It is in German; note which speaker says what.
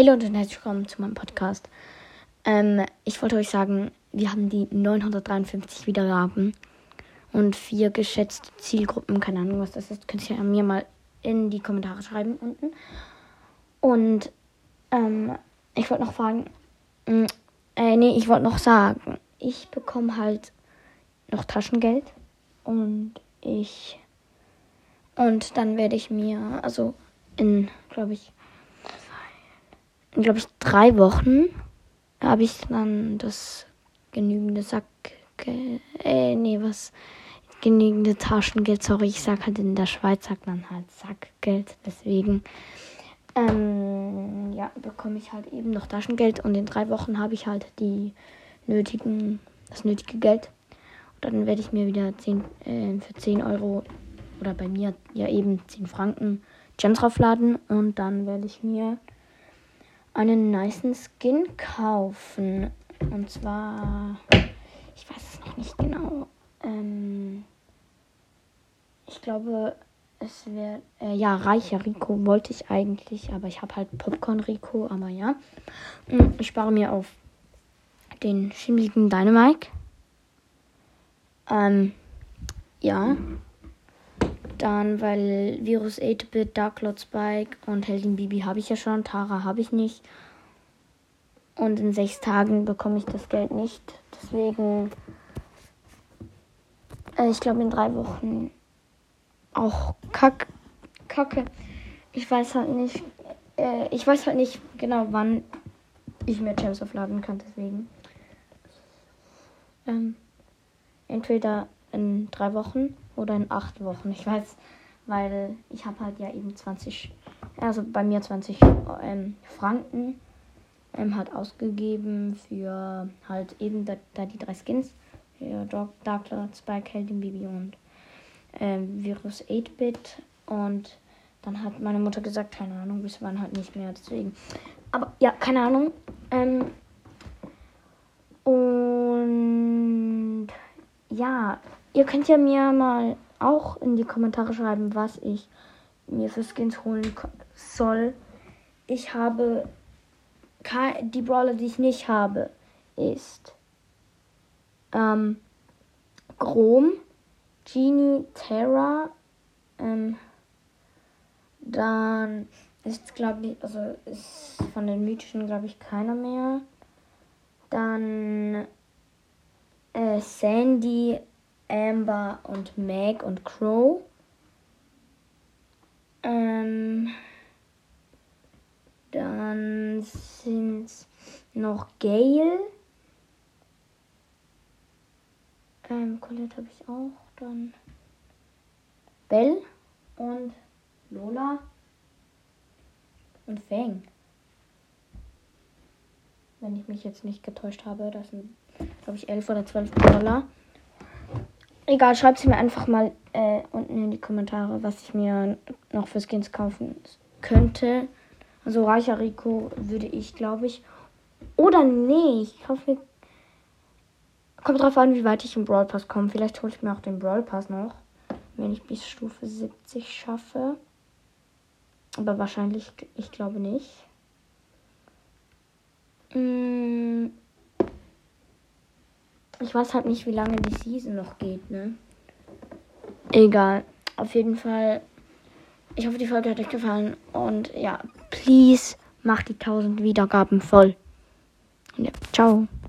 Speaker 1: Hallo und herzlich willkommen zu meinem Podcast. Ähm, ich wollte euch sagen, wir haben die 953 Wiedergaben und vier geschätzte Zielgruppen. Keine Ahnung, was das ist. Könnt ihr mir mal in die Kommentare schreiben unten. Und ähm, ich wollte noch fragen, mm, äh, nee, ich wollte noch sagen, ich bekomme halt noch Taschengeld und ich und dann werde ich mir, also in, glaube ich, glaube ich, drei Wochen habe ich dann das genügende Sack, äh, nee, was, genügende Taschengeld, sorry, ich sag halt in der Schweiz sagt man halt Sackgeld, deswegen, ähm, ja, bekomme ich halt eben noch Taschengeld und in drei Wochen habe ich halt die nötigen, das nötige Geld. Und dann werde ich mir wieder 10, äh, für 10 Euro oder bei mir ja eben 10 Franken Gems draufladen und dann werde ich mir einen niceen Skin kaufen. Und zwar, ich weiß es noch nicht genau. Ähm, ich glaube, es wäre, äh, ja, reicher Rico wollte ich eigentlich, aber ich habe halt Popcorn Rico, aber ja. Hm, ich spare mir auf den schimmeligen Dynamike. Ähm, ja. Dann, weil Virus 8-Bit, Dark Lord Spike und Heldin Bibi habe ich ja schon. Tara habe ich nicht. Und in sechs Tagen bekomme ich das Geld nicht. Deswegen, äh, ich glaube in drei Wochen auch Kack, Kacke. Ich weiß halt nicht, äh, ich weiß halt nicht genau, wann ich mir Gems aufladen kann. Deswegen, ähm, entweder in drei Wochen oder in acht Wochen. Ich weiß, weil ich habe halt ja eben 20, also bei mir 20 ähm, Franken ähm, hat ausgegeben für halt eben da, da die drei Skins. Dark, Dark Lord, Spike, Heldin, Bibi und ähm, Virus 8-Bit. Und dann hat meine Mutter gesagt, keine Ahnung, bis wann halt nicht mehr. Deswegen. Aber ja, keine Ahnung. Ähm, und ja, Ihr könnt ja mir mal auch in die Kommentare schreiben, was ich mir für Skins holen soll. Ich habe die Brawler, die ich nicht habe, ist ähm, Grom, Genie, Terra, ähm, dann ist glaube ich, also ist von den mythischen glaube ich keiner mehr. Dann äh, Sandy, Amber und Meg und Crow. Ähm, dann sind noch Gail. Ähm, Colette habe ich auch. Dann Belle und Lola und Fang. Wenn ich mich jetzt nicht getäuscht habe, das sind, glaube ich, elf oder zwölf Dollar. Egal, schreibt sie mir einfach mal äh, unten in die Kommentare, was ich mir noch für Skins kaufen könnte. Also reicher Rico würde ich, glaube ich. Oder nee, ich mir. Kommt drauf an, wie weit ich im Brawl Pass komme. Vielleicht hole ich mir auch den Brawl Pass noch. Wenn ich bis Stufe 70 schaffe. Aber wahrscheinlich, ich glaube nicht. Mmh. Ich weiß halt nicht, wie lange die Season noch geht, ne? Egal. Auf jeden Fall. Ich hoffe, die Folge hat euch gefallen. Und ja, please macht die 1000 Wiedergaben voll. Ja, ciao.